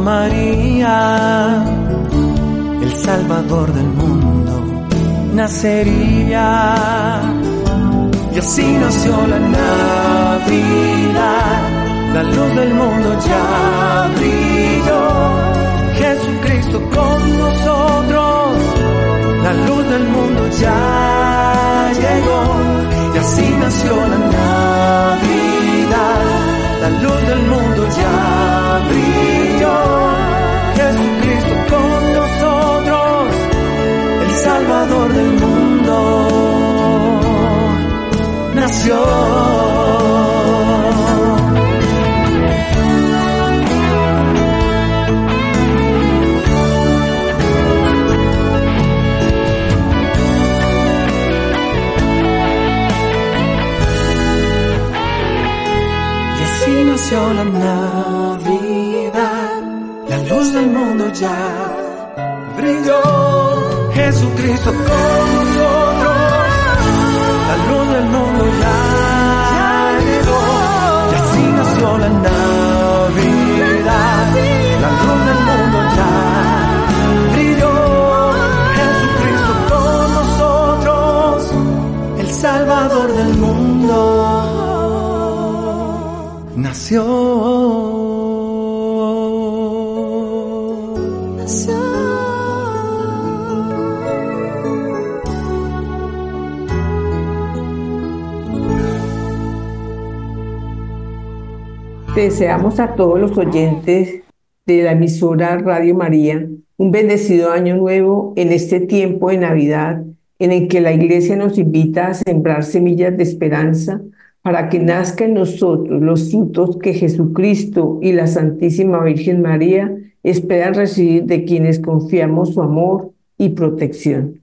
María, el Salvador del mundo nacería. Y así nació la Navidad, la luz del mundo ya brilló. Jesucristo con nosotros, la luz del mundo ya llegó. Y así nació la Navidad, la luz del mundo ya brilló. Jesucristo con nosotros, el Salvador del mundo nació. La Navidad, la luz del mundo ya brilló. Jesucristo con nosotros, la luz del mundo ya llegó. Y así nació la Navidad, la luz del mundo ya brilló. Jesucristo con nosotros, el Salvador del mundo nació. Deseamos a todos los oyentes de la emisora Radio María un bendecido año nuevo en este tiempo de Navidad en el que la Iglesia nos invita a sembrar semillas de esperanza para que nazca en nosotros los frutos que Jesucristo y la Santísima Virgen María esperan recibir de quienes confiamos su amor y protección.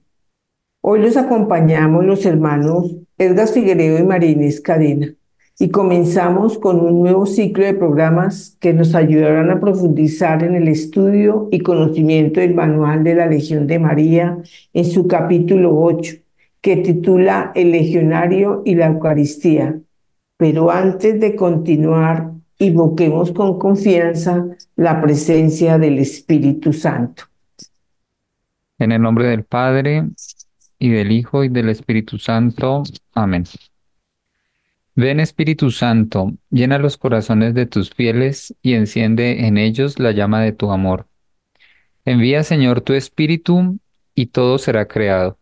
Hoy los acompañamos los hermanos Edgar Figueredo y Marínez Cadena y comenzamos con un nuevo ciclo de programas que nos ayudarán a profundizar en el estudio y conocimiento del Manual de la Legión de María en su capítulo 8, que titula El Legionario y la Eucaristía. Pero antes de continuar, invoquemos con confianza la presencia del Espíritu Santo. En el nombre del Padre, y del Hijo, y del Espíritu Santo. Amén. Ven Espíritu Santo, llena los corazones de tus fieles y enciende en ellos la llama de tu amor. Envía, Señor, tu Espíritu y todo será creado.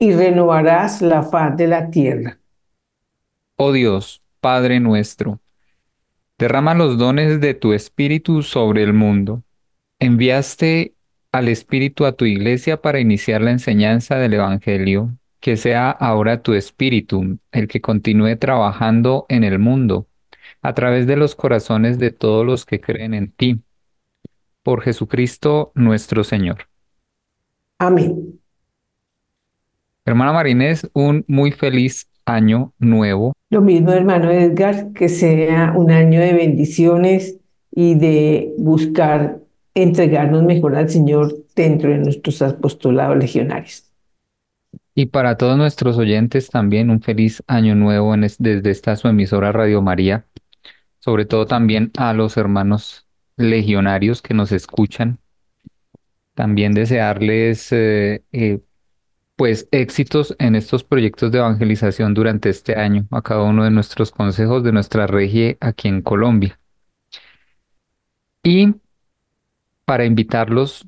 Y renovarás la faz de la tierra. Oh Dios, Padre nuestro, derrama los dones de tu Espíritu sobre el mundo. Enviaste al Espíritu a tu iglesia para iniciar la enseñanza del Evangelio que sea ahora tu espíritu el que continúe trabajando en el mundo a través de los corazones de todos los que creen en ti. Por Jesucristo nuestro Señor. Amén. Hermana Marinés, un muy feliz año nuevo. Lo mismo, hermano Edgar, que sea un año de bendiciones y de buscar entregarnos mejor al Señor dentro de nuestros apostolados legionarios. Y para todos nuestros oyentes también un feliz año nuevo desde esta su emisora Radio María, sobre todo también a los hermanos legionarios que nos escuchan. También desearles eh, eh, pues éxitos en estos proyectos de evangelización durante este año a cada uno de nuestros consejos de nuestra regie aquí en Colombia. Y para invitarlos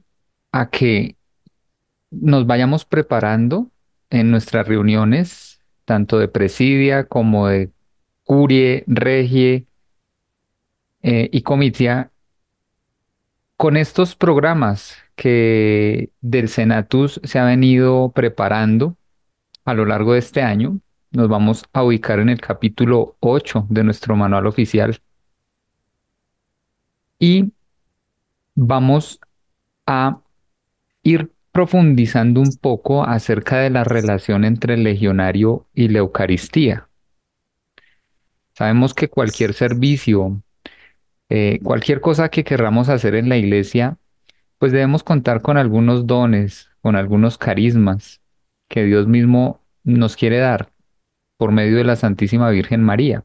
a que nos vayamos preparando en nuestras reuniones, tanto de presidia como de curie, regie eh, y comitia, con estos programas que del Senatus se ha venido preparando a lo largo de este año, nos vamos a ubicar en el capítulo 8 de nuestro manual oficial y vamos a ir profundizando un poco acerca de la relación entre el legionario y la Eucaristía. Sabemos que cualquier servicio, eh, cualquier cosa que querramos hacer en la iglesia, pues debemos contar con algunos dones, con algunos carismas que Dios mismo nos quiere dar por medio de la Santísima Virgen María.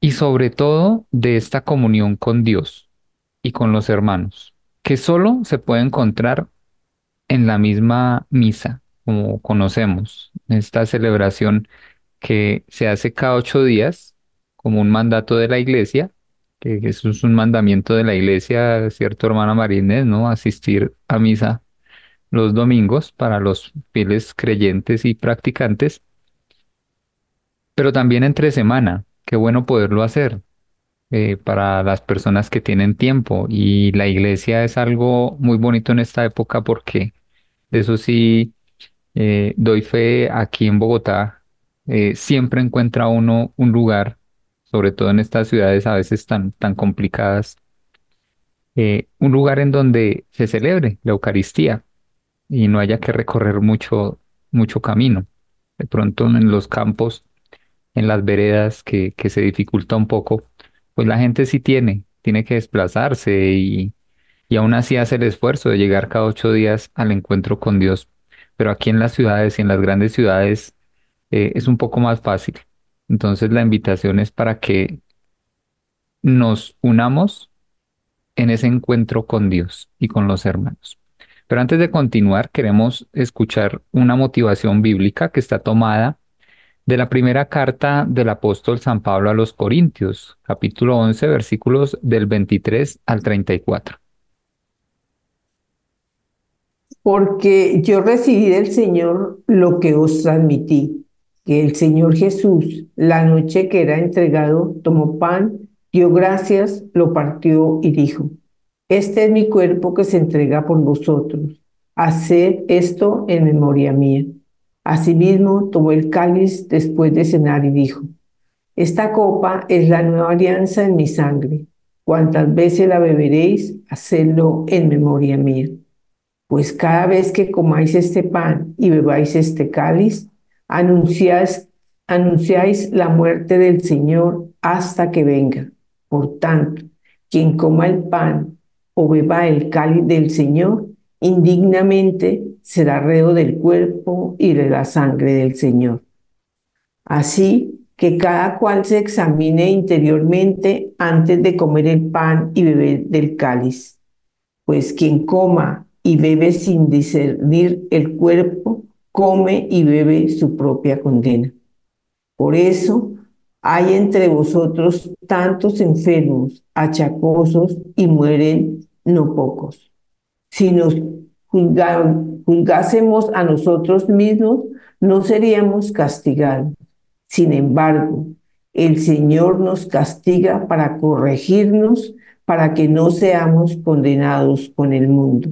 Y sobre todo de esta comunión con Dios y con los hermanos que solo se puede encontrar en la misma misa, como conocemos, esta celebración que se hace cada ocho días como un mandato de la iglesia, que eso es un mandamiento de la iglesia, cierto hermana Marínez, ¿no? Asistir a misa los domingos para los fieles creyentes y practicantes, pero también entre semana, qué bueno poderlo hacer, eh, para las personas que tienen tiempo. Y la iglesia es algo muy bonito en esta época porque eso sí eh, doy fe aquí en Bogotá. Eh, siempre encuentra uno un lugar, sobre todo en estas ciudades a veces tan, tan complicadas, un lugar en donde se celebre la Eucaristía y no haya que recorrer mucho, mucho camino. De pronto en los campos, en las veredas, que, que se dificulta un poco, pues la gente sí tiene, tiene que desplazarse y, y aún así hace el esfuerzo de llegar cada ocho días al encuentro con Dios. Pero aquí en las ciudades y en las grandes ciudades eh, es un poco más fácil. Entonces la invitación es para que nos unamos en ese encuentro con Dios y con los hermanos. Pero antes de continuar, queremos escuchar una motivación bíblica que está tomada de la primera carta del apóstol San Pablo a los Corintios, capítulo 11, versículos del 23 al 34. Porque yo recibí del Señor lo que os transmití, que el Señor Jesús, la noche que era entregado, tomó pan, dio gracias, lo partió y dijo, Este es mi cuerpo que se entrega por vosotros. Haced esto en memoria mía. Asimismo, tomó el cáliz después de cenar y dijo, Esta copa es la nueva alianza en mi sangre. Cuantas veces la beberéis, hacedlo en memoria mía. Pues cada vez que comáis este pan y bebáis este cáliz, anunciáis, anunciáis la muerte del Señor hasta que venga. Por tanto, quien coma el pan o beba el cáliz del Señor indignamente será reo del cuerpo y de la sangre del Señor. Así que cada cual se examine interiormente antes de comer el pan y beber del cáliz, pues quien coma y bebe sin discernir el cuerpo, come y bebe su propia condena. Por eso hay entre vosotros tantos enfermos, achacosos y mueren no pocos. Si nos juzgásemos a nosotros mismos, no seríamos castigados. Sin embargo, el Señor nos castiga para corregirnos, para que no seamos condenados con el mundo.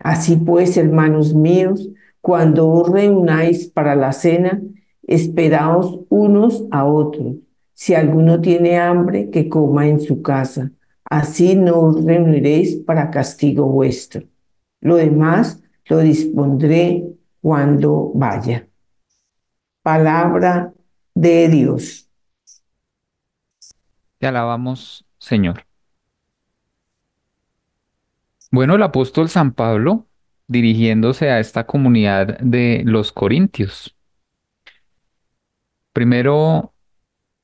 Así pues, hermanos míos, cuando os reunáis para la cena, esperaos unos a otros. Si alguno tiene hambre, que coma en su casa. Así no os reuniréis para castigo vuestro. Lo demás lo dispondré cuando vaya. Palabra de Dios. Te alabamos, Señor. Bueno, el apóstol San Pablo, dirigiéndose a esta comunidad de los Corintios, primero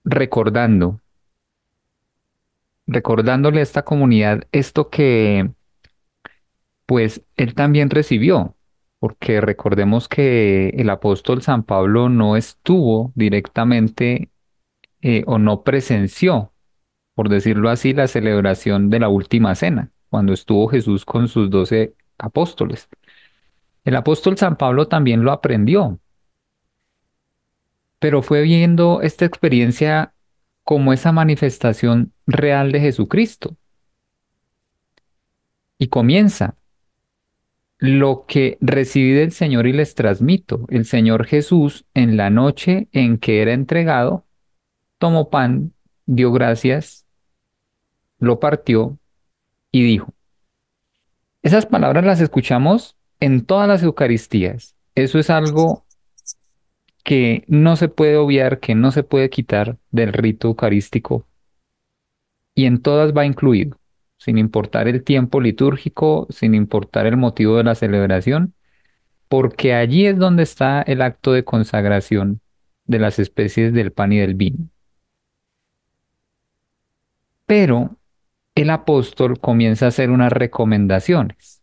recordando, recordándole a esta comunidad esto que pues él también recibió, porque recordemos que el apóstol San Pablo no estuvo directamente eh, o no presenció, por decirlo así, la celebración de la última cena cuando estuvo Jesús con sus doce apóstoles. El apóstol San Pablo también lo aprendió, pero fue viendo esta experiencia como esa manifestación real de Jesucristo. Y comienza lo que recibí del Señor y les transmito. El Señor Jesús, en la noche en que era entregado, tomó pan, dio gracias, lo partió y dijo. Esas palabras las escuchamos en todas las Eucaristías. Eso es algo que no se puede obviar, que no se puede quitar del rito eucarístico. Y en todas va incluido, sin importar el tiempo litúrgico, sin importar el motivo de la celebración, porque allí es donde está el acto de consagración de las especies del pan y del vino. Pero el apóstol comienza a hacer unas recomendaciones.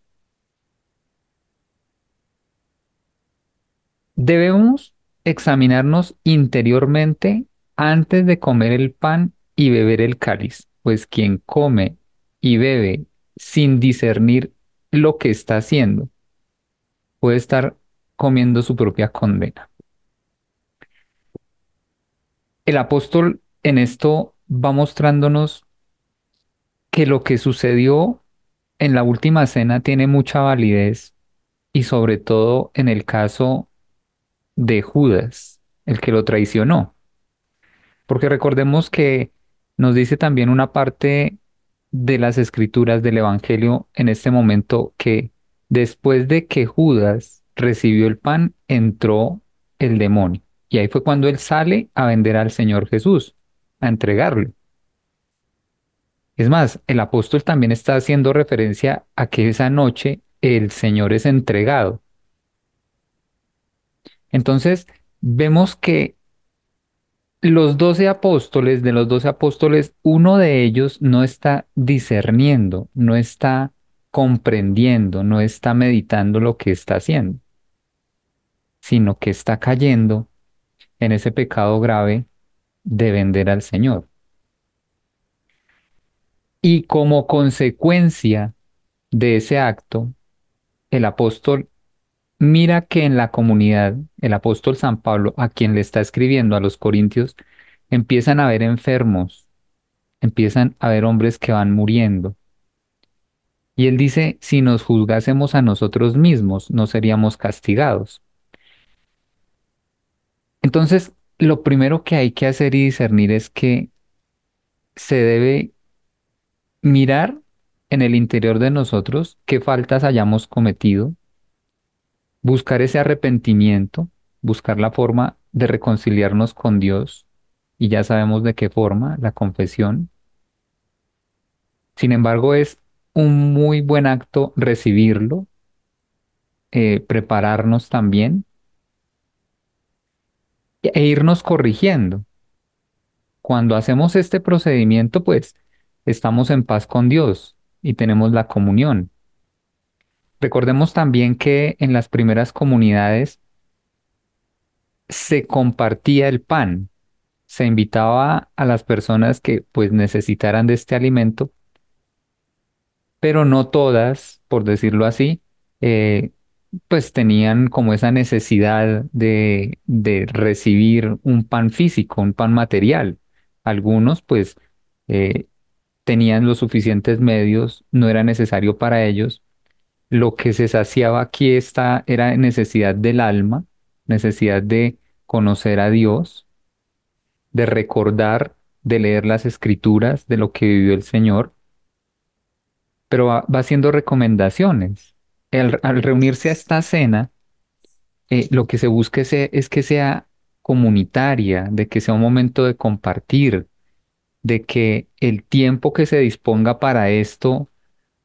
Debemos examinarnos interiormente antes de comer el pan y beber el cáliz, pues quien come y bebe sin discernir lo que está haciendo puede estar comiendo su propia condena. El apóstol en esto va mostrándonos que lo que sucedió en la última cena tiene mucha validez y sobre todo en el caso de Judas, el que lo traicionó. Porque recordemos que nos dice también una parte de las escrituras del Evangelio en este momento que después de que Judas recibió el pan, entró el demonio. Y ahí fue cuando él sale a vender al Señor Jesús, a entregarlo. Es más, el apóstol también está haciendo referencia a que esa noche el Señor es entregado. Entonces, vemos que los doce apóstoles, de los doce apóstoles, uno de ellos no está discerniendo, no está comprendiendo, no está meditando lo que está haciendo, sino que está cayendo en ese pecado grave de vender al Señor. Y como consecuencia de ese acto, el apóstol mira que en la comunidad, el apóstol San Pablo, a quien le está escribiendo a los corintios, empiezan a ver enfermos, empiezan a ver hombres que van muriendo. Y él dice, si nos juzgásemos a nosotros mismos, no seríamos castigados. Entonces, lo primero que hay que hacer y discernir es que se debe mirar en el interior de nosotros qué faltas hayamos cometido, buscar ese arrepentimiento, buscar la forma de reconciliarnos con Dios, y ya sabemos de qué forma, la confesión. Sin embargo, es un muy buen acto recibirlo, eh, prepararnos también e irnos corrigiendo. Cuando hacemos este procedimiento, pues estamos en paz con Dios y tenemos la comunión. Recordemos también que en las primeras comunidades se compartía el pan, se invitaba a las personas que pues necesitaran de este alimento, pero no todas, por decirlo así, eh, pues tenían como esa necesidad de, recibir un pan físico, un pan material. Algunos pues eh, tenían los suficientes medios, no era necesario para ellos. Lo que se saciaba aquí esta era necesidad del alma, necesidad de conocer a Dios, de recordar, de leer las escrituras, de lo que vivió el Señor, pero va, haciendo recomendaciones. al reunirse a esta cena, eh, lo que se busca es, es que sea comunitaria, de que sea un momento de compartir, de que el tiempo que se disponga para esto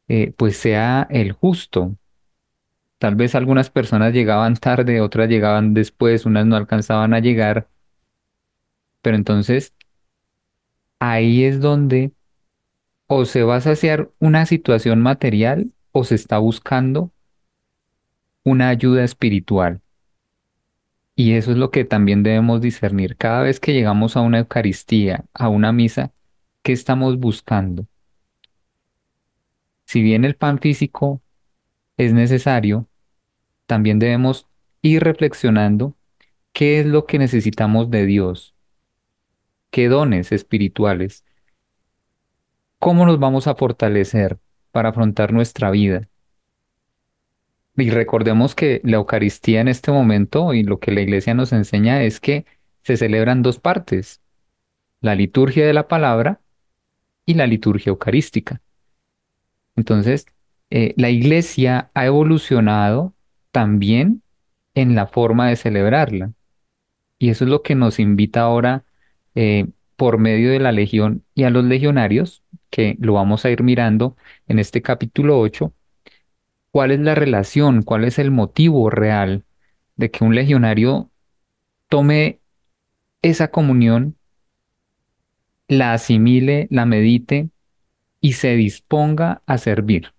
eh, pues sea el justo. Tal vez algunas personas llegaban tarde, otras llegaban después, unas no alcanzaban a llegar, pero entonces ahí es donde o se va a saciar una situación material o se está buscando una ayuda espiritual. Y eso es lo que también debemos discernir. Cada vez que llegamos a una Eucaristía, a una misa, ¿qué estamos buscando? Si bien el pan físico es necesario, también debemos ir reflexionando qué es lo que necesitamos de Dios, qué dones espirituales, cómo nos vamos a fortalecer para afrontar nuestra vida. Y recordemos que la Eucaristía en este momento y lo que la Iglesia nos enseña es que se celebran dos partes, la liturgia de la palabra y la liturgia eucarística. Entonces, eh, la Iglesia ha evolucionado también en la forma de celebrarla. Y eso es lo que nos invita ahora eh, por medio de la legión y a los legionarios, que lo vamos a ir mirando en este capítulo 8, cuál es la relación, cuál es el motivo real de que un legionario tome esa comunión, la asimile, la medite y se disponga a servir.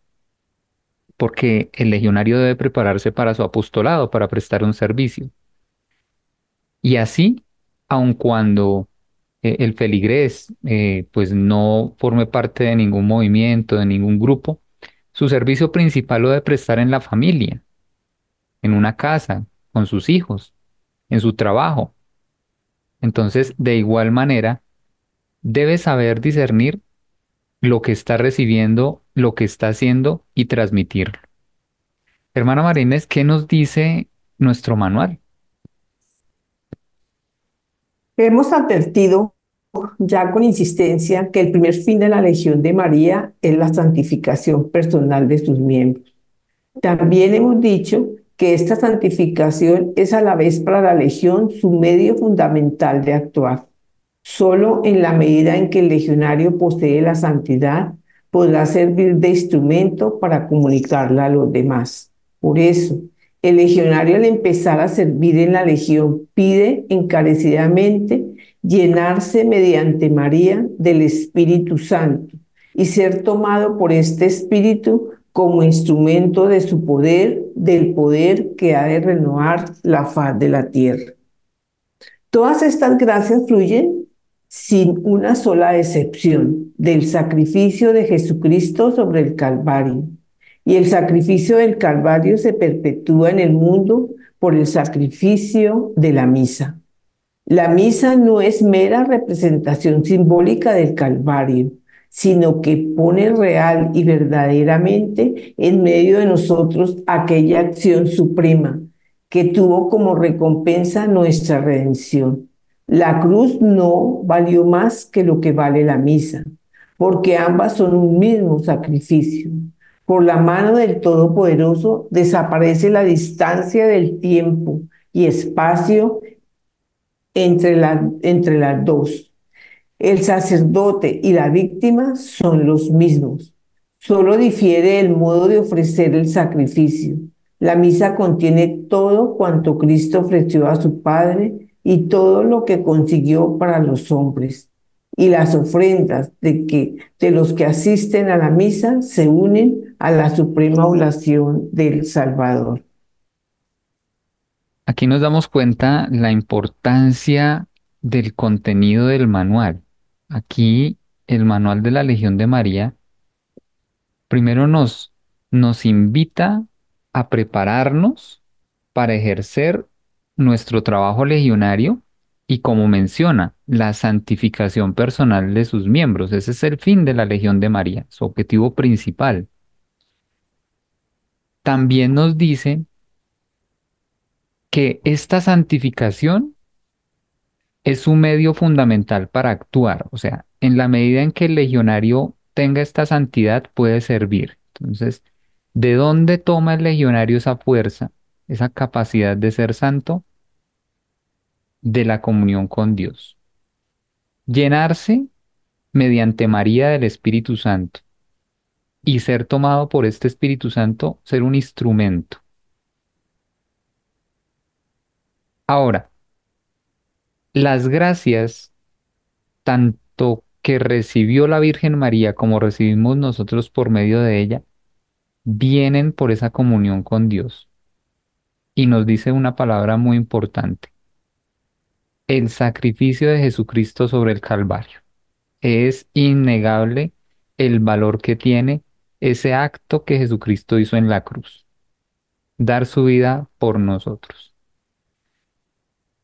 Porque el legionario debe prepararse para su apostolado, para prestar un servicio. Y así, aun cuando eh, el feligrés eh, pues no forme parte de ningún movimiento, de ningún grupo, su servicio principal lo debe prestar en la familia, en una casa, con sus hijos, en su trabajo. Entonces, de igual manera, debe saber discernir lo que está recibiendo, lo que está haciendo y transmitirlo. Hermana Marínez, ¿qué nos dice nuestro manual? Hemos advertido ya con insistencia que el primer fin de la Legión de María es la santificación personal de sus miembros. También hemos dicho que esta santificación es a la vez para la Legión su medio fundamental de actuar. Solo en la medida en que el legionario posee la santidad podrá servir de instrumento para comunicarla a los demás. Por eso, el legionario al empezar a servir en la legión pide encarecidamente llenarse mediante María del Espíritu Santo y ser tomado por este Espíritu como instrumento de su poder, del poder que ha de renovar la faz de la tierra. Todas estas gracias fluyen sin una sola excepción del sacrificio de Jesucristo sobre el Calvario. Y el sacrificio del Calvario se perpetúa en el mundo por el sacrificio de la misa. La misa no es mera representación simbólica del Calvario, sino que pone real y verdaderamente en medio de nosotros aquella acción suprema que tuvo como recompensa nuestra redención. La cruz no valió más que lo que vale la misa, porque ambas son un mismo sacrificio. Por la mano del Todopoderoso desaparece la distancia del tiempo y espacio entre, entre las dos. El sacerdote y la víctima son los mismos. Solo difiere el modo de ofrecer el sacrificio. La misa contiene todo cuanto Cristo ofreció a su Padre y todo lo que consiguió para los hombres. Y las ofrendas de, que, de los que asisten a la misa se unen a la suprema oración del Salvador. Aquí nos damos cuenta la importancia del contenido del manual. Aquí el manual de la Legión de María primero nos, nos invita a prepararnos para ejercer nuestro trabajo legionario y como menciona, la santificación personal de sus miembros. Ese es el fin de la Legión de María, su objetivo principal. También nos dice que esta santificación es un medio fundamental para actuar, o sea, en la medida en que el legionario tenga esta santidad puede servir. Entonces, ¿de dónde toma el legionario esa fuerza, esa capacidad de ser santo? de la comunión con Dios. Llenarse mediante María del Espíritu Santo y ser tomado por este Espíritu Santo, ser un instrumento. Ahora, las gracias, tanto que recibió la Virgen María como recibimos nosotros por medio de ella, vienen por esa comunión con Dios. Y nos dice una palabra muy importante. El sacrificio de Jesucristo sobre el Calvario. Es innegable el valor que tiene ese acto que Jesucristo hizo en la cruz. Dar su vida por nosotros.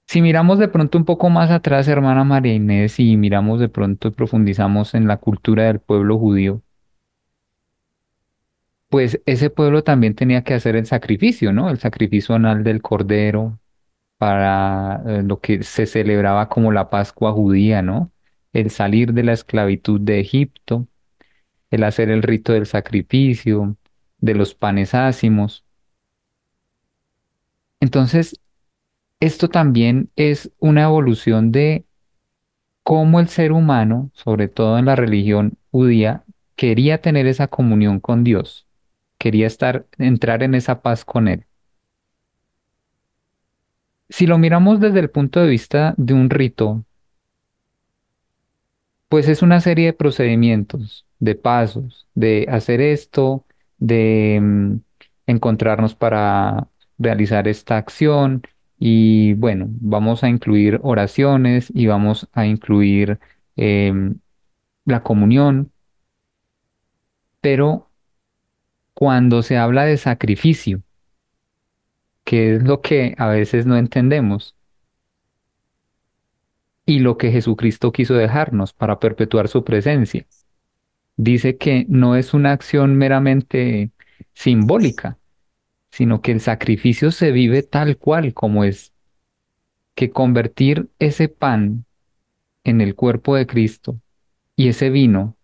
Si miramos de pronto un poco más atrás, hermana María Inés, y miramos de pronto y profundizamos en la cultura del pueblo judío, pues ese pueblo también tenía que hacer el sacrificio, ¿no? El sacrificio anal del cordero para eh, lo que se celebraba como la Pascua judía, ¿no? El salir de la esclavitud de Egipto, el hacer el rito del sacrificio, de los panes ácimos. Entonces, esto también es una evolución de cómo el ser humano, sobre todo en la religión judía, quería tener esa comunión con Dios quería estar, entrar en esa paz con Él. Si lo miramos desde el punto de vista de un rito, pues es una serie de procedimientos, de pasos, de hacer esto, de mm, encontrarnos para realizar esta acción y bueno, vamos a incluir oraciones y vamos a incluir em, la comunión, pero cuando se habla de sacrificio, que es lo que a veces no entendemos, y lo que Jesucristo quiso dejarnos para perpetuar su presencia. Dice que no es una acción meramente simbólica, sino que el sacrificio se vive tal cual como es, que convertir ese pan en el cuerpo de Cristo y ese vino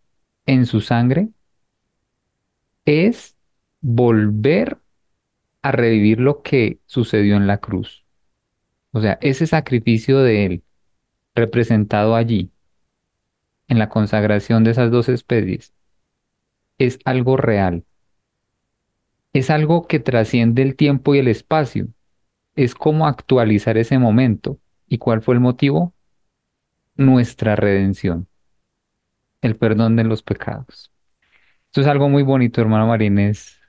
en su sangre es volver a revivir lo que sucedió en la cruz. O sea, ese sacrificio de Él, representado allí, en la consagración de esas dos especies, es algo real. Es algo que trasciende el tiempo y el espacio. Es como actualizar ese momento. ¿Y cuál fue el motivo? Nuestra redención, el perdón de los pecados. Esto es algo muy bonito, hermano Marínez.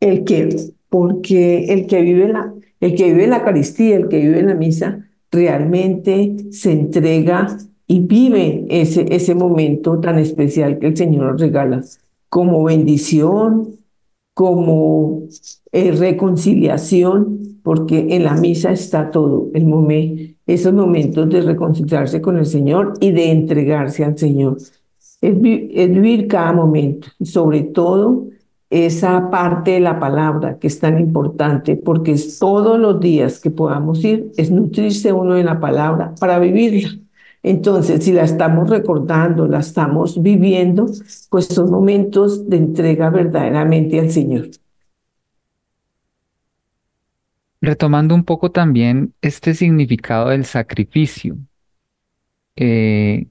El que, porque el que vive la, el que vive la Eucaristía, el que vive en la misa, realmente se entrega y vive ese, ese momento tan especial que el Señor nos regala como bendición, como eh, reconciliación, porque en la misa está todo, el momento, esos momentos de reconciliarse con el Señor y de entregarse al Señor es, vivir cada momento, y sobre todo esa parte de la palabra que es tan importante, porque es todos los días que podamos ir, es nutrirse uno de la palabra para vivirla. Entonces, si la estamos recordando, la estamos viviendo, pues son momentos de entrega verdaderamente al Señor. Retomando un poco también este significado del sacrificio, eh,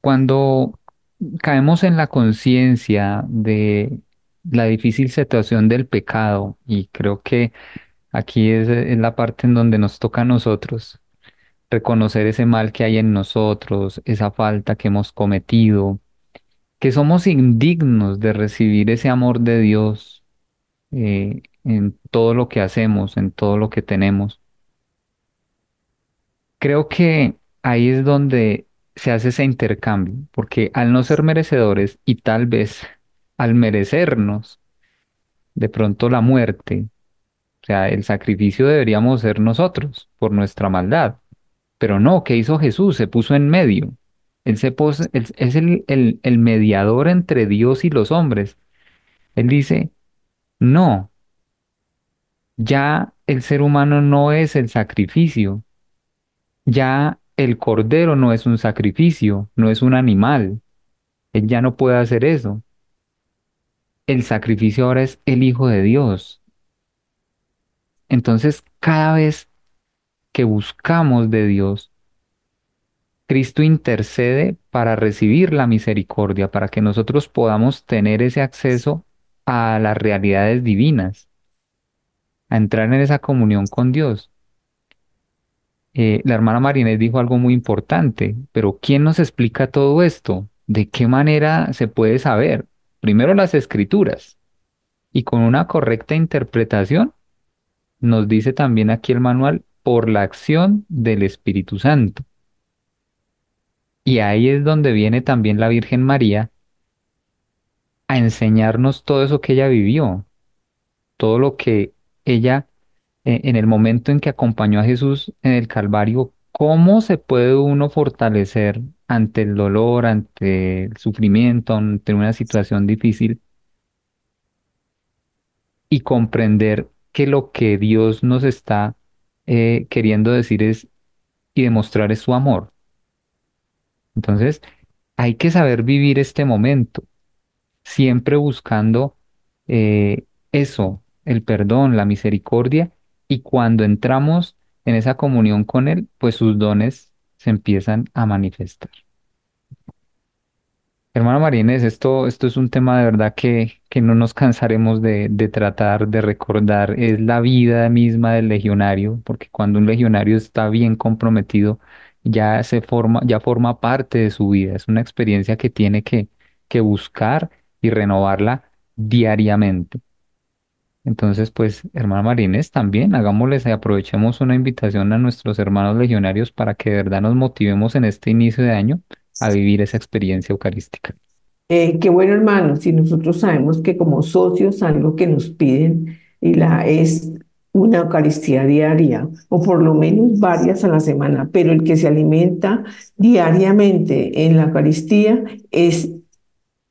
cuando caemos en la conciencia de la difícil situación del pecado y creo que aquí es, la parte en donde nos toca a nosotros reconocer ese mal que hay en nosotros, esa falta que hemos cometido, que somos indignos de recibir ese amor de Dios eh, en todo lo que hacemos, en todo lo que tenemos. Creo que ahí es donde se hace ese intercambio, porque al no ser merecedores y tal vez al merecernos de pronto la muerte, o sea, el sacrificio deberíamos ser nosotros por nuestra maldad, pero no, ¿qué hizo Jesús? Se puso en medio. Él, se es el, el, el mediador entre Dios y los hombres. Él dice, no, ya el ser humano no es el sacrificio, ya el cordero no es un sacrificio, no es un animal. Él ya no puede hacer eso. El sacrificio ahora es el Hijo de Dios. Entonces, cada vez que buscamos de Dios, Cristo intercede para recibir la misericordia, para que nosotros podamos tener ese acceso a las realidades divinas, a entrar en esa comunión con Dios. Eh, la hermana Marinés dijo algo muy importante, pero ¿quién nos explica todo esto? ¿De qué manera se puede saber? Primero las escrituras y con una correcta interpretación nos dice también aquí el manual por la acción del Espíritu Santo. Y ahí es donde viene también la Virgen María a enseñarnos todo eso que ella vivió, todo lo que ella eh, en el momento en que acompañó a Jesús en el Calvario, cómo se puede uno fortalecer ante el dolor, ante el sufrimiento, ante una situación difícil y comprender que lo que Dios nos está eh, queriendo decir es y demostrar es su amor. Entonces, hay que saber vivir este momento, siempre buscando eh, eso, el perdón, la misericordia, y cuando entramos en esa comunión con Él, pues sus dones se empiezan a manifestar. Hermano Marínez, esto, esto es un tema de verdad que, que no nos cansaremos de, de, tratar de recordar. Es la vida misma del legionario, porque cuando un legionario está bien comprometido, ya se forma, ya forma parte de su vida. Es una experiencia que tiene que, que buscar y renovarla diariamente. Entonces, pues, hermana Marines, también hagámosles y aprovechemos una invitación a nuestros hermanos legionarios para que de verdad nos motivemos en este inicio de año a vivir esa experiencia eucarística. Eh, qué bueno, hermano, si nosotros sabemos que como socios algo que nos piden y la es una Eucaristía diaria o por lo menos varias a la semana, pero el que se alimenta diariamente en la Eucaristía es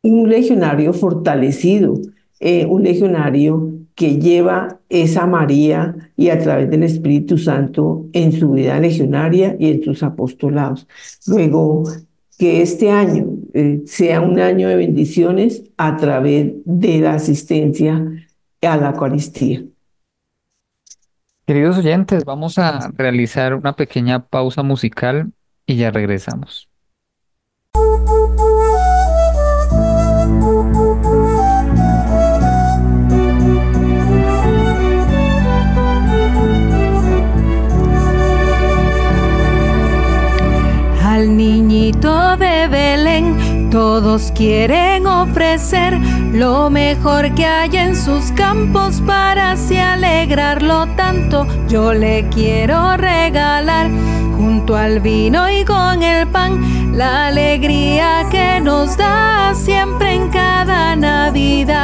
un legionario fortalecido, eh, un legionario que lleva esa María y a través del Espíritu Santo en su vida legionaria y en sus apostolados. Luego, que este año eh, sea un año de bendiciones a través de la asistencia a la Eucaristía. Queridos oyentes, vamos a realizar una pequeña pausa musical y ya regresamos. De Belén todos quieren ofrecer lo mejor que hay en sus campos para así alegrarlo tanto. Yo le quiero regalar junto al vino y con el pan la alegría que nos da siempre en cada Navidad.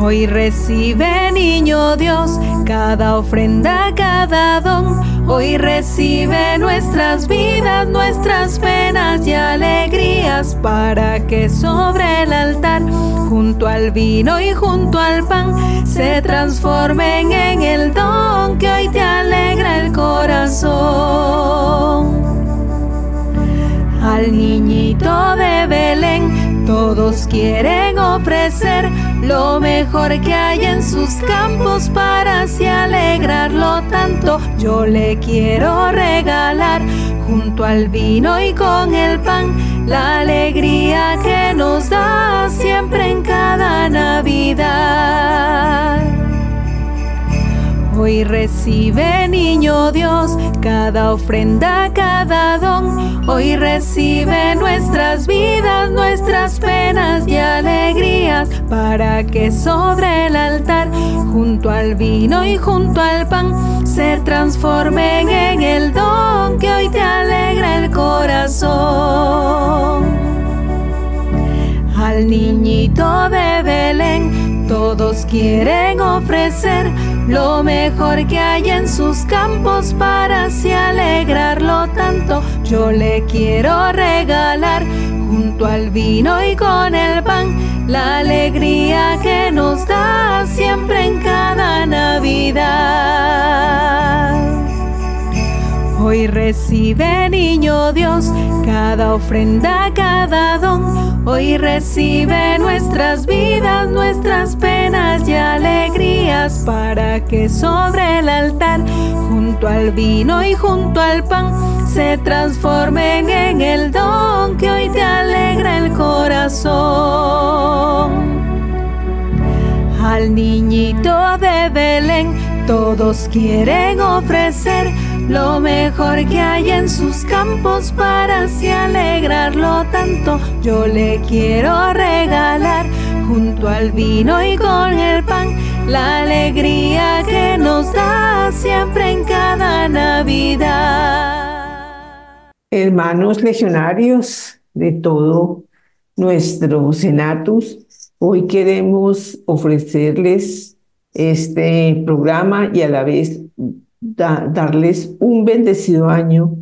Hoy recibe, niño Dios, cada ofrenda, cada don. Hoy recibe nuestras vidas, nuestras penas y alegrías para que sobre el altar, junto al vino y junto al pan, se transformen en el don que hoy te alegra el corazón. Al niñito de Belén todos quieren ofrecer lo mejor que hay en sus campos para así alegrarlo tanto. Yo le quiero regalar junto al vino y con el pan la alegría que nos da siempre en cada Navidad. Hoy recibe, niño Dios, cada ofrenda, cada don. Hoy recibe nuestras vidas, nuestras penas y alegrías, para que sobre el altar, junto al vino y junto al pan, se transformen en el don que hoy te alegra el corazón. Al niñito de Belén, todos quieren ofrecer lo mejor que hay en sus campos para así alegrarlo tanto. Yo le quiero regalar junto al vino y con el pan la alegría que nos da siempre en cada Navidad. Hoy recibe, niño Dios, cada ofrenda, cada don. Hoy recibe nuestras vidas, nuestras penas y alegrías para que sobre el altar, junto al vino y junto al pan, se transformen en el don que hoy te alegra el corazón. Al niñito de Belén todos quieren ofrecer lo mejor que hay en sus campos para así alegrarlo tanto. Yo le quiero regalar junto al vino y con el pan la alegría que nos da siempre en cada Navidad. Hermanos legionarios de todo nuestro Senatus, hoy queremos ofrecerles este programa y a la vez darles un bendecido año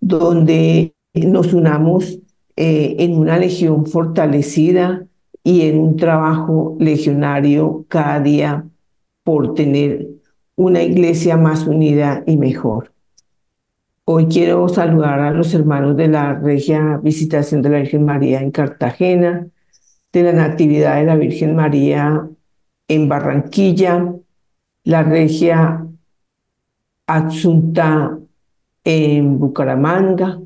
donde nos unamos eh, en una legión fortalecida y en un trabajo legionario cada día por tener una iglesia más unida y mejor. Hoy quiero saludar a los hermanos de la Regia Visitación de la Virgen María en Cartagena, de la Natividad de la Virgen María en Barranquilla, la Regia Adsunta en Bucaramanga,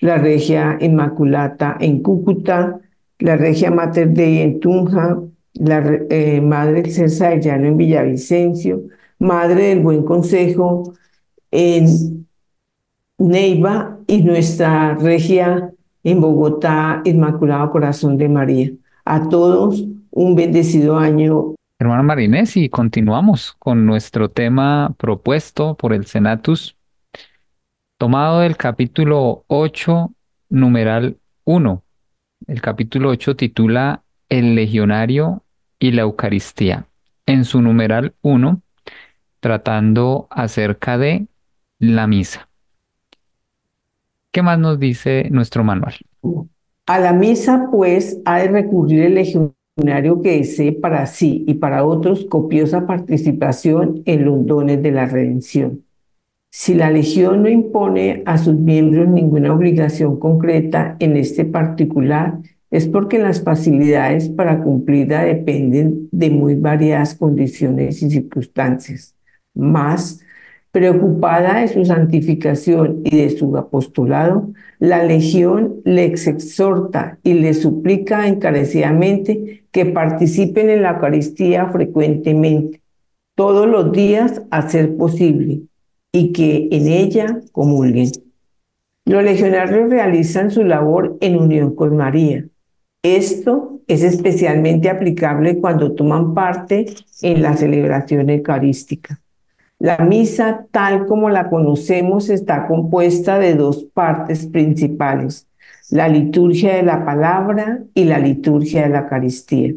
la Regia Inmaculata en Cúcuta, la Regia Mater Dei en Tunja, la eh, Madre César de Llano en Villavicencio, Madre del Buen Consejo en Neiva y nuestra Regia en Bogotá, Inmaculado Corazón de María. A todos un bendecido año Hermano Marinés, y continuamos con nuestro tema propuesto por el Senatus, tomado del capítulo 8, numeral 1. El capítulo 8 titula El legionario y la Eucaristía. En su numeral 1, tratando acerca de la misa. ¿Qué más nos dice nuestro manual? A la misa, pues, ha de recurrir el legionario que desee para sí y para otros copiosa participación en los dones de la redención. Si la Legión no impone a sus miembros ninguna obligación concreta en este particular, es porque las facilidades para cumplirla dependen de muy variadas condiciones y circunstancias. Más, preocupada de su santificación y de su apostolado, la Legión les exhorta y les suplica encarecidamente que participen en la Eucaristía frecuentemente, todos los días a ser posible, y que en ella comulguen. Los legionarios realizan su labor en unión con María. Esto es especialmente aplicable cuando toman parte en la celebración eucarística. La misa, tal como la conocemos, está compuesta de dos partes principales, la liturgia de la palabra y la liturgia de la Eucaristía.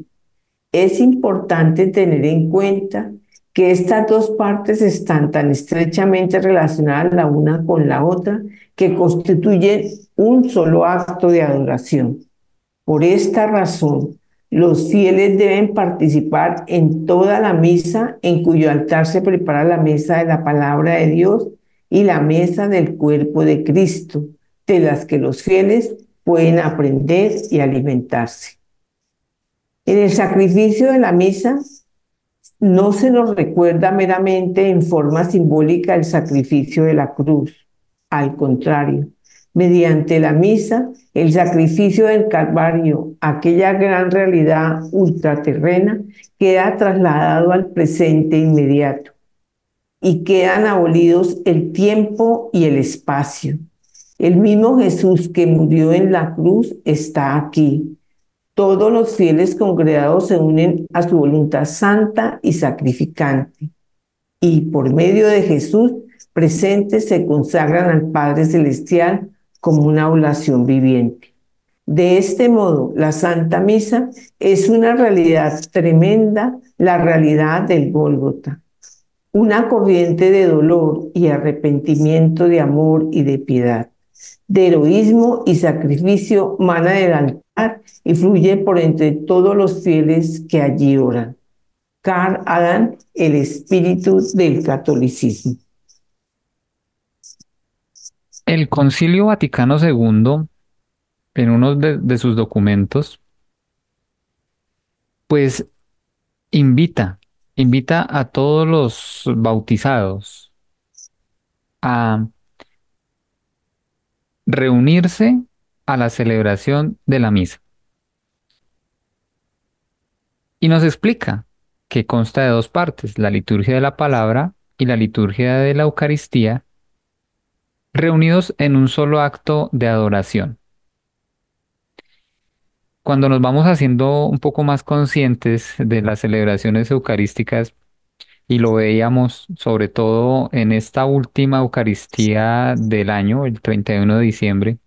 Es importante tener en cuenta que estas dos partes están tan estrechamente relacionadas la una con la otra que constituyen un solo acto de adoración. Por esta razón, los fieles deben participar en toda la misa en cuyo altar se prepara la mesa de la palabra de Dios y la mesa del cuerpo de Cristo, de las que los fieles pueden aprender y alimentarse. En el sacrificio de la misa no se nos recuerda meramente en forma simbólica el sacrificio de la cruz. Al contrario, mediante la misa, el sacrificio del Calvario, aquella gran realidad ultraterrena, queda trasladado al presente inmediato y quedan abolidos el tiempo y el espacio. El mismo Jesús que murió en la cruz está aquí. Todos los fieles congregados se unen a su voluntad santa y sacrificante. Y por medio de Jesús presente se consagran al Padre Celestial como una oración viviente. De este modo, la Santa Misa es una realidad tremenda, la realidad del Gólgota, una corriente de dolor y arrepentimiento de amor y de piedad, de heroísmo y sacrificio mana del altar y fluye por entre todos los fieles que allí oran. Carl Adam, el espíritu del catolicismo. El Concilio Vaticano II, en uno de, sus documentos, pues invita, invita a todos los bautizados a reunirse a la celebración de la misa. Y nos explica que consta de dos partes, la liturgia de la palabra y la liturgia de la Eucaristía, reunidos en un solo acto de adoración. Cuando nos vamos haciendo un poco más conscientes de las celebraciones eucarísticas, y lo veíamos sobre todo en esta última Eucaristía del año, el 31 de diciembre,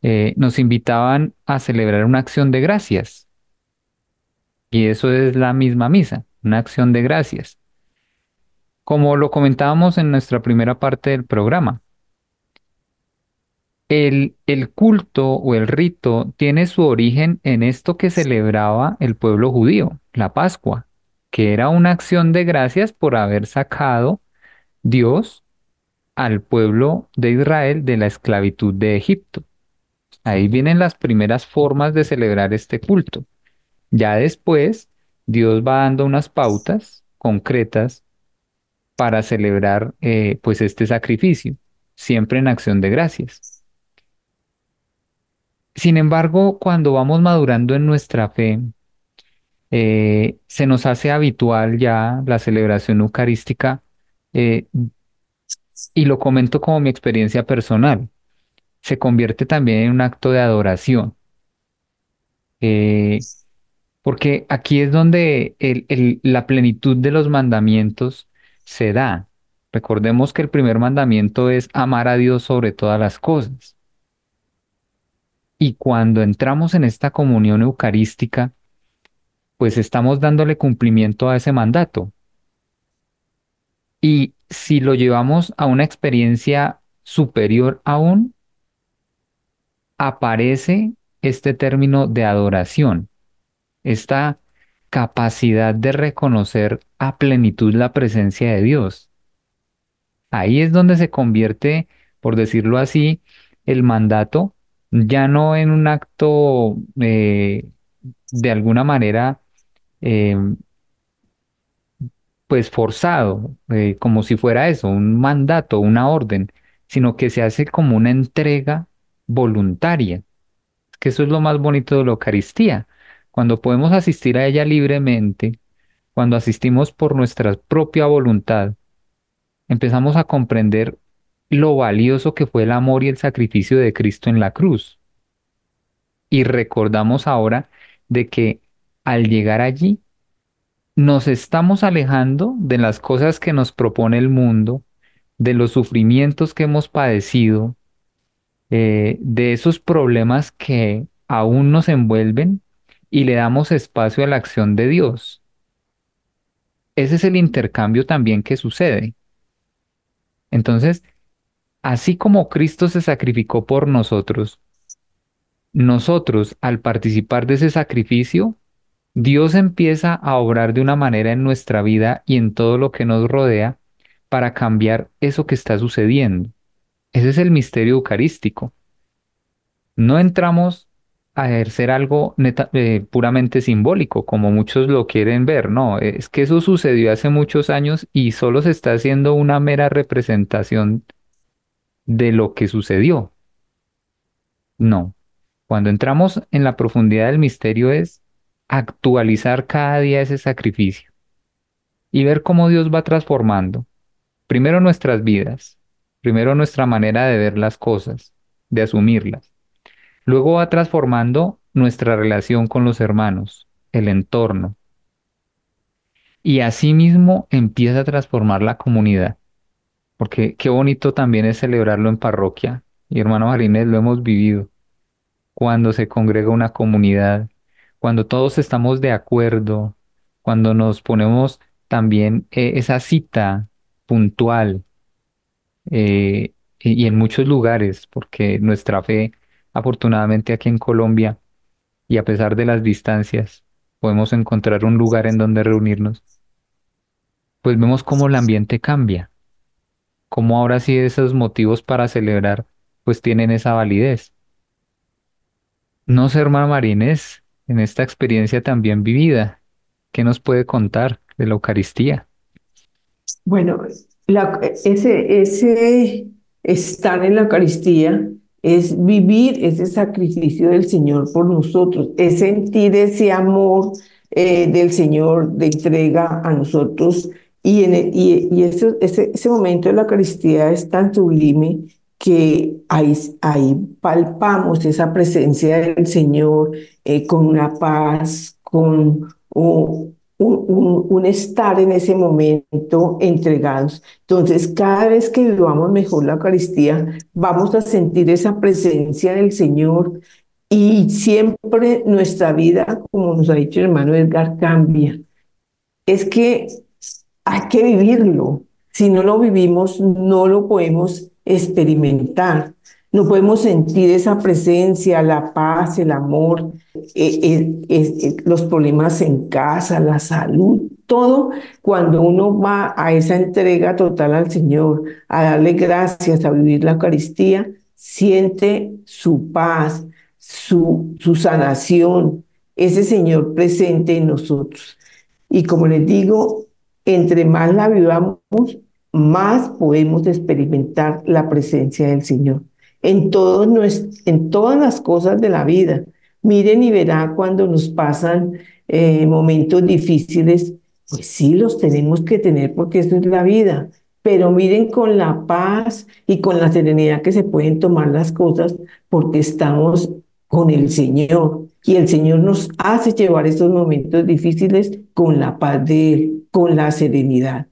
eh, nos invitaban a celebrar una acción de gracias. Y eso es la misma misa, una acción de gracias. Como lo comentábamos en nuestra primera parte del programa, el, culto o el rito tiene su origen en esto que celebraba el pueblo judío, la Pascua, que era una acción de gracias por haber sacado Dios al pueblo de Israel de la esclavitud de Egipto. Ahí vienen las primeras formas de celebrar este culto. Ya después, Dios va dando unas pautas concretas para celebrar eh, pues este sacrificio, siempre en acción de gracias. Sin embargo, cuando vamos madurando en nuestra fe, eh, se nos hace habitual ya la celebración eucarística eh, y lo comento como mi experiencia personal. Se convierte también en un acto de adoración. Eh, porque aquí es donde la plenitud de los mandamientos se da. Recordemos que el primer mandamiento es amar a Dios sobre todas las cosas. Y cuando entramos en esta comunión eucarística, pues estamos dándole cumplimiento a ese mandato. Y si lo llevamos a una experiencia superior aún, aparece este término de adoración, esta capacidad de reconocer a plenitud la presencia de Dios. Ahí es donde se convierte, por decirlo así, el mandato ya no en un acto eh, de alguna manera eh, pues forzado, eh, como si fuera eso, un mandato, una orden, sino que se hace como una entrega voluntaria, que eso es lo más bonito de la Eucaristía, cuando podemos asistir a ella libremente, cuando asistimos por nuestra propia voluntad, empezamos a comprender lo valioso que fue el amor y el sacrificio de Cristo en la cruz. Y recordamos ahora de que al llegar allí, nos estamos alejando de las cosas que nos propone el mundo, de los sufrimientos que hemos padecido, eh, de esos problemas que aún nos envuelven y le damos espacio a la acción de Dios. Ese es el intercambio también que sucede. Entonces, Así como Cristo se sacrificó por nosotros, nosotros al participar de ese sacrificio, Dios empieza a obrar de una manera en nuestra vida y en todo lo que nos rodea para cambiar eso que está sucediendo. Ese es el misterio eucarístico. No entramos a ejercer algo eh, puramente simbólico, como muchos lo quieren ver, no, es que eso sucedió hace muchos años y solo se está haciendo una mera representación de lo que sucedió. No. Cuando entramos en la profundidad del misterio es actualizar cada día ese sacrificio y ver cómo Dios va transformando primero nuestras vidas, primero nuestra manera de ver las cosas, de asumirlas. Luego va transformando nuestra relación con los hermanos, el entorno. Y asimismo empieza a transformar la comunidad porque qué bonito también es celebrarlo en parroquia. Y hermano Marínez, lo hemos vivido. Cuando se congrega una comunidad, cuando todos estamos de acuerdo, cuando nos ponemos también eh, esa cita puntual eh, y en muchos lugares, porque nuestra fe, afortunadamente aquí en Colombia, y a pesar de las distancias, podemos encontrar un lugar en donde reunirnos, pues vemos cómo el ambiente cambia cómo ahora sí esos motivos para celebrar pues tienen esa validez. No sé, hermano Marínez, en esta experiencia también vivida, ¿qué nos puede contar? de la Eucaristía? Bueno, la- ese, ese estar en la Eucaristía es vivir ese sacrificio del Señor por nosotros, es sentir ese amor eh, del Señor de entrega a nosotros. Y, en y, y eso- ese, ese momento de la Eucaristía es tan sublime que ahí, ahí palpamos esa presencia del Señor eh, con una paz, con un, un- un- un estar en ese momento entregados. Entonces, cada vez que vivamos mejor la Eucaristía, vamos a sentir esa presencia del Señor y siempre nuestra vida, como nos ha dicho el hermano Edgar, cambia. Es que hay que vivirlo. Si no lo vivimos, no lo podemos experimentar. No podemos sentir esa presencia, la paz, el amor, eh, eh, eh, los problemas en casa, la salud, todo cuando uno va a esa entrega total al Señor, a darle gracias, a vivir la Eucaristía, siente su paz, su, su sanación, ese Señor presente en nosotros. Y como les digo, entre más la vivamos, más podemos experimentar la presencia del Señor en, todas las cosas de la vida. Miren y verán cuando nos pasan eh, momentos difíciles, pues sí, los tenemos que tener porque eso es la vida. Pero miren con la paz y con la serenidad que se pueden tomar las cosas porque estamos con el Señor. Y el Señor nos hace llevar esos momentos difíciles con la paz de Él, con la serenidad.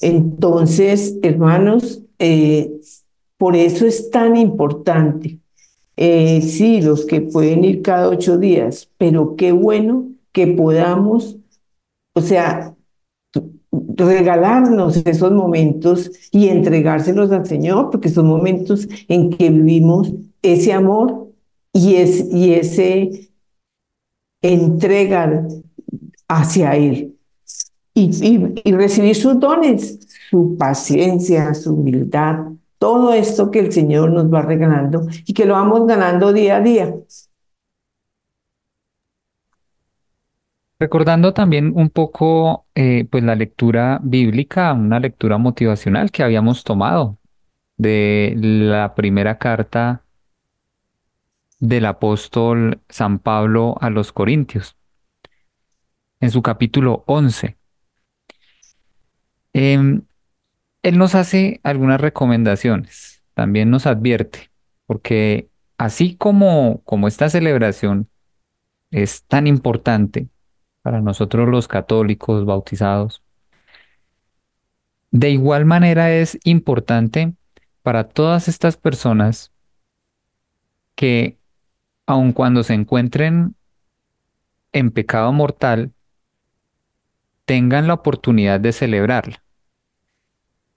Entonces, hermanos, eh, por eso es tan importante. Eh, sí, los que pueden ir cada ocho días, pero qué bueno que podamos, o sea, regalarnos esos momentos y entregárselos al Señor, porque son momentos en que vivimos ese amor y, es, y ese entrega hacia Él. Y, y, recibir sus dones, su paciencia, su humildad, todo esto que el Señor nos va regalando y que lo vamos ganando día a día. Recordando también un poco eh, pues la lectura bíblica, una lectura motivacional que habíamos tomado de la primera carta del apóstol San Pablo a los Corintios, en su capítulo 11. Em, él nos hace algunas recomendaciones, también nos advierte, porque así como, como esta celebración es tan importante para nosotros los católicos bautizados, de igual manera es importante para todas estas personas que aun cuando se encuentren en pecado mortal, tengan la oportunidad de celebrarla.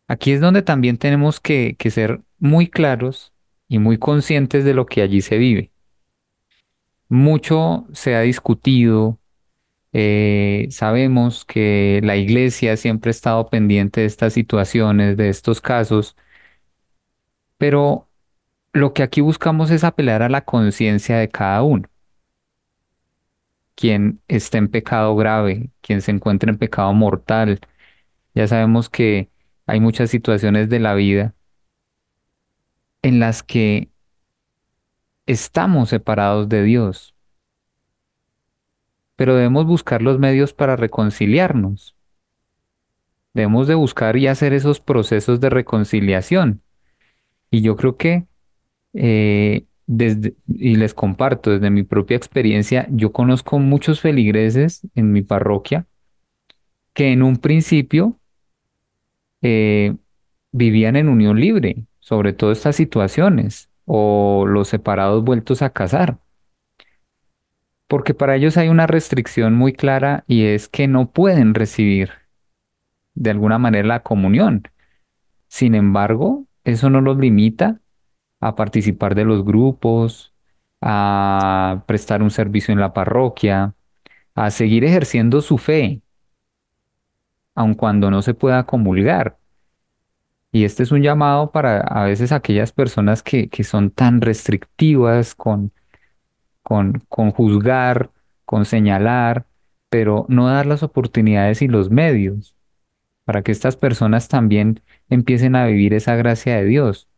Aquí es donde también tenemos que, ser muy claros y muy conscientes de lo que allí se vive. Mucho se ha discutido, eh, sabemos que la iglesia siempre ha estado pendiente de estas situaciones, de estos casos, pero lo que aquí buscamos es apelar a la conciencia de cada uno. Quien esté en pecado grave, quien se encuentre en pecado mortal, ya sabemos que hay muchas situaciones de la vida en las que estamos separados de Dios, pero debemos buscar los medios para reconciliarnos. Debemos de buscar y hacer esos procesos de reconciliación. Y yo creo que, eh, y les comparto desde mi propia experiencia, yo conozco muchos feligreses en mi parroquia que en un principio eh, vivían en unión libre, sobre todo estas situaciones, o los separados vueltos a casar. Porque para ellos hay una restricción muy clara y es que no pueden recibir de alguna manera la comunión. Sin embargo, eso no los limita a participar de los grupos, a prestar un servicio en la parroquia, a seguir ejerciendo su fe, aun cuando no se pueda comulgar. Y este es un llamado para a veces aquellas personas que, que son tan restrictivas con, con, con juzgar, con señalar, pero no dar las oportunidades y los medios para que estas personas también empiecen a vivir esa gracia de Dios.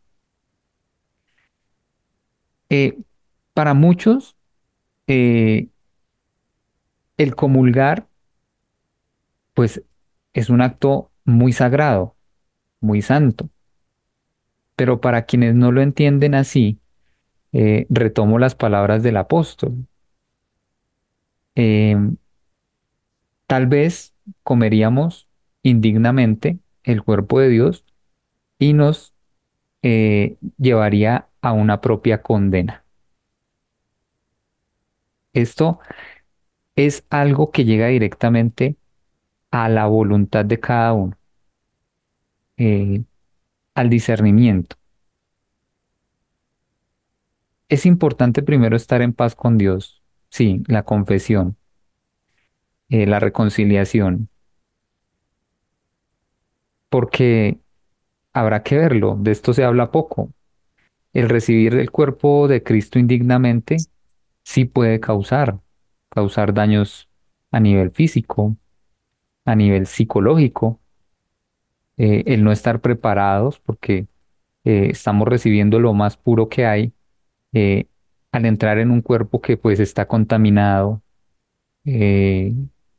Eh, para muchos, eh, el comulgar, pues es un acto muy sagrado, muy santo. Pero para quienes no lo entienden así, eh, retomo las palabras del apóstol. tal vez comeríamos indignamente el cuerpo de Dios y nos eh, llevaría a una propia condena. Esto es algo que llega directamente a la voluntad de cada uno, eh, al discernimiento. Es importante primero estar en paz con Dios, sí, la confesión, eh, la reconciliación, porque habrá que verlo, de esto se habla poco. El recibir el cuerpo de Cristo indignamente sí puede causar, causar daños a nivel físico, a nivel psicológico, eh, el no estar preparados porque eh, estamos recibiendo lo más puro que hay eh, al entrar en un cuerpo que pues está contaminado,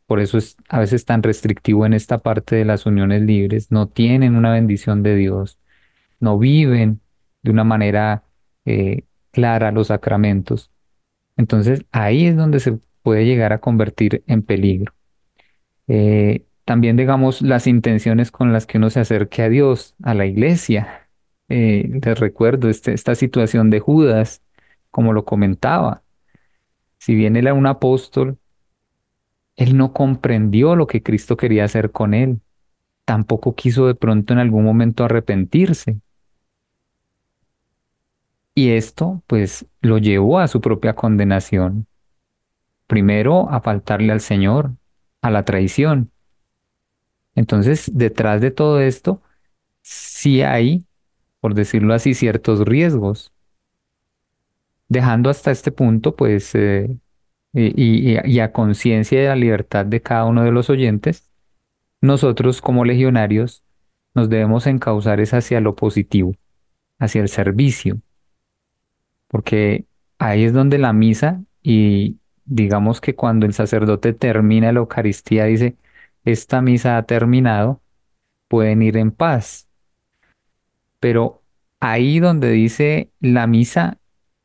por eso es a veces tan restrictivo en esta parte de las uniones libres, no tienen una bendición de Dios, no viven de una manera eh, clara los sacramentos. Entonces ahí es donde se puede llegar a convertir en peligro. Eh, también digamos las intenciones con las que uno se acerque a Dios, a la iglesia. Eh, les recuerdo este, esta situación de Judas, como lo comentaba. Si bien era un apóstol, él no comprendió lo que Cristo quería hacer con él. Tampoco quiso de pronto en algún momento arrepentirse. Y esto pues lo llevó a su propia condenación. Primero a faltarle al Señor, a la traición. Entonces, detrás de todo esto, sí hay, por decirlo así, ciertos riesgos. Dejando hasta este punto, pues, eh, y, a conciencia de la libertad de cada uno de los oyentes, nosotros como legionarios nos debemos encauzar es hacia lo positivo, hacia el servicio, porque ahí es donde la misa y digamos que cuando el sacerdote termina la Eucaristía dice, esta misa ha terminado, pueden ir en paz. Pero ahí donde dice la misa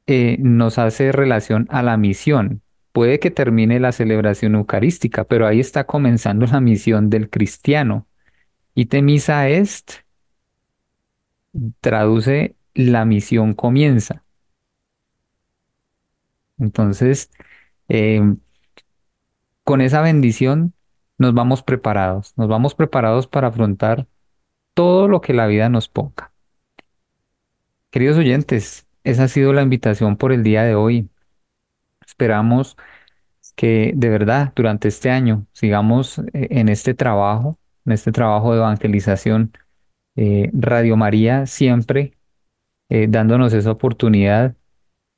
eh, nos hace relación a la misión, Puede que termine la celebración eucarística, pero ahí está comenzando la misión del cristiano. Ite misa est traduce la misión comienza. Entonces, em, con esa bendición nos vamos preparados, nos vamos preparados para afrontar todo lo que la vida nos ponga. Queridos oyentes, esa ha sido la invitación por el día de hoy. Esperamos que de verdad durante este año sigamos eh, en este trabajo, en este trabajo de evangelización. Eh, Radio María siempre eh, dándonos esa oportunidad.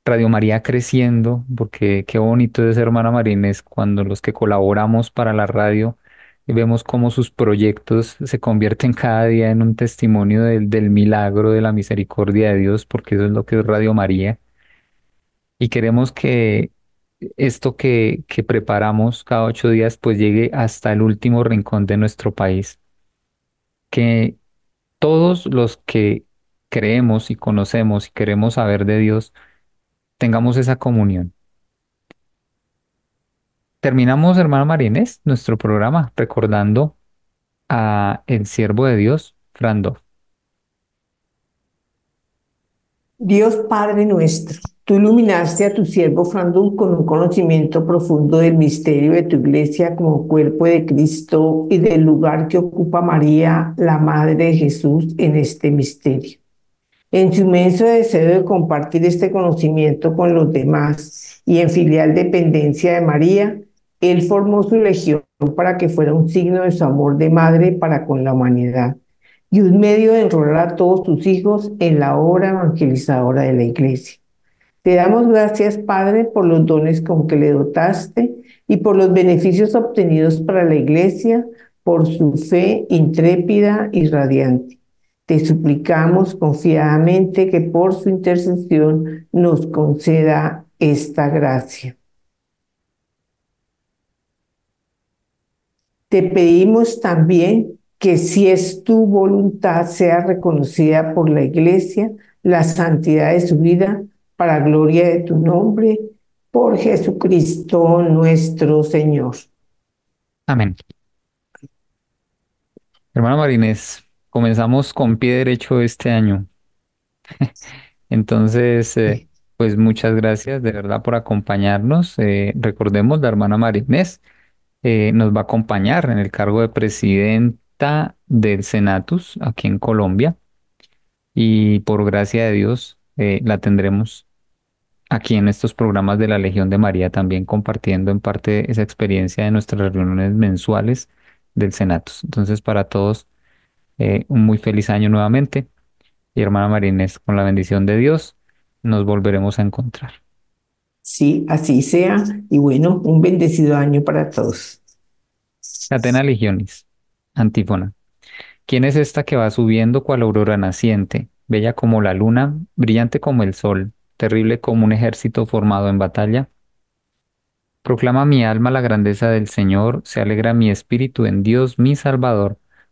Radio María creciendo, porque qué bonito es, hermana Marines, cuando los que colaboramos para la radio vemos cómo sus proyectos se convierten cada día en un testimonio del, milagro, de la misericordia de Dios, porque eso es lo que es Radio María y queremos que esto que, que preparamos cada ocho días pues llegue hasta el último rincón de nuestro país. Que todos los que creemos y conocemos y queremos saber de Dios, tengamos esa comunión. Terminamos, hermano Marines, nuestro programa recordando a el siervo de Dios, Frando. Dios Padre nuestro Tú iluminaste a tu siervo Frandul con un conocimiento profundo del misterio de tu iglesia como cuerpo de Cristo y del lugar que ocupa María, la Madre de Jesús, en este misterio. En su inmenso deseo de compartir este conocimiento con los demás y en filial dependencia de María, él formó su legión para que fuera un signo de su amor de madre para con la humanidad y un medio de enrolar a todos sus hijos en la obra evangelizadora de la iglesia Te damos gracias, Padre, por los dones con que le dotaste y por los beneficios obtenidos para la Iglesia, por su fe intrépida y radiante. Te suplicamos confiadamente que por su intercesión nos conceda esta gracia. Te pedimos también que si es tu voluntad sea reconocida por la Iglesia la santidad de su vida para gloria de tu nombre, por Jesucristo nuestro Señor. Amén. Hermano Marínez, comenzamos con pie derecho este año. Entonces, eh, pues muchas gracias de verdad por acompañarnos. Eh, recordemos, la hermana Marinés eh, nos va a acompañar en el cargo de presidenta del Senatus aquí en Colombia y por gracia de Dios la tendremos aquí en estos programas de la Legión de María también compartiendo en parte esa experiencia de nuestras reuniones mensuales del Senatus. Entonces, para todos, un muy feliz año nuevamente. Y hermana Marinés, con la bendición de Dios, nos volveremos a encontrar. Sí, así sea. Y bueno, un bendecido año para todos. Catena Legionis, antífona. ¿Quién es esta que va subiendo cual aurora naciente, bella como la luna, brillante como el sol, terrible como un ejército formado en batalla? Proclama mi alma la grandeza del Señor, se alegra mi espíritu en Dios mi Salvador,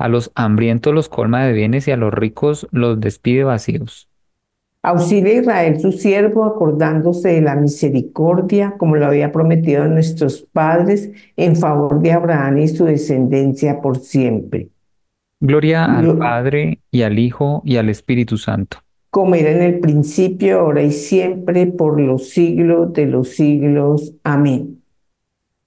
A los hambrientos los colma de bienes y a los ricos los despide vacíos. Auxilia a Israel su siervo, acordándose de la misericordia, como lo había prometido a nuestros padres, en favor de Abraham y su descendencia por siempre. Gloria al Padre y al Hijo y al Espíritu Santo. Como era en el principio, ahora y siempre, por los siglos de los siglos. Amén.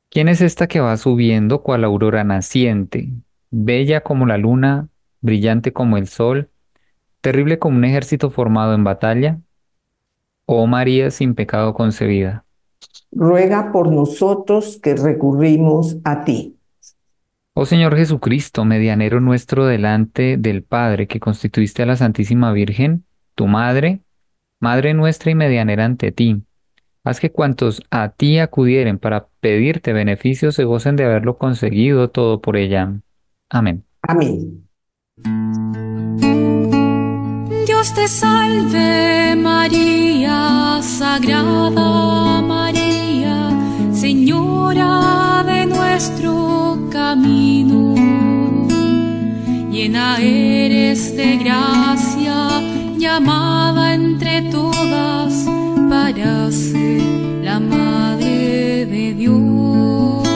¿Quién es esta que va subiendo cual aurora naciente, bella como la luna, brillante como el sol? terrible como un ejército formado en batalla, oh María sin pecado concebida. Ruega por nosotros que recurrimos a ti. Oh Señor Jesucristo, medianero nuestro delante del Padre, que constituiste a la Santísima Virgen, tu Madre, Madre nuestra y medianera ante ti. Haz que cuantos a ti acudieren para pedirte beneficios se gocen de haberlo conseguido todo por ella. Amén. Amén. Dios te salve María, Sagrada María, Señora de nuestro camino. Llena eres de gracia, llamada entre todas para ser la Madre de Dios.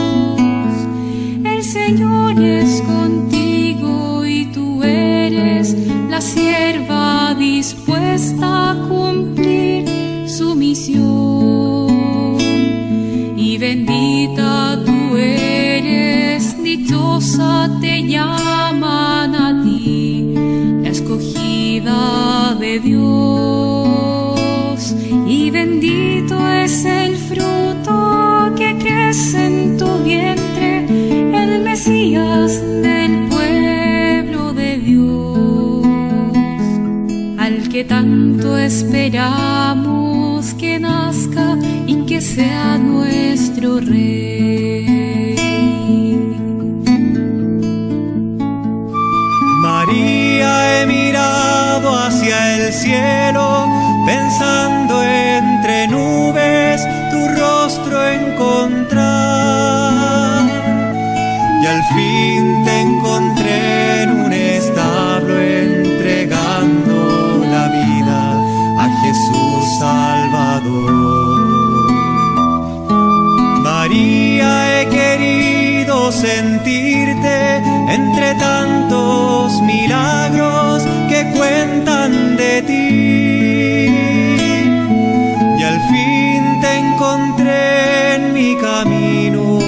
El Señor es contigo sierva dispuesta a cumplir su misión. Y bendita tú eres, dichosa te llaman a ti, la escogida de Dios. Y bendito es el fruto que crece en tu vientre, el Mesías del tanto esperamos que nazca y que sea nuestro rey. María, he mirado hacia el cielo, pensando entre nubes sentirte entre tantos milagros que cuentan de ti. Y al fin te encontré en mi camino,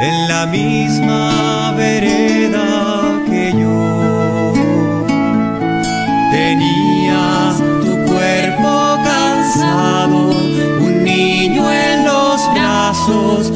en la misma vereda que yo. Tenías tu cuerpo cansado, un niño en los brazos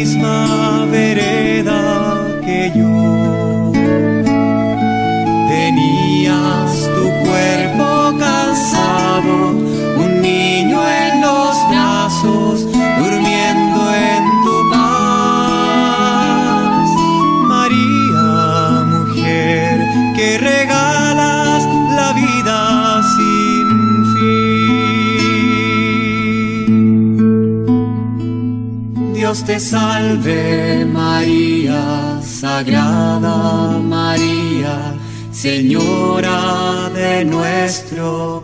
love vereda. Te salve María, Sagrada María, Señora de nuestro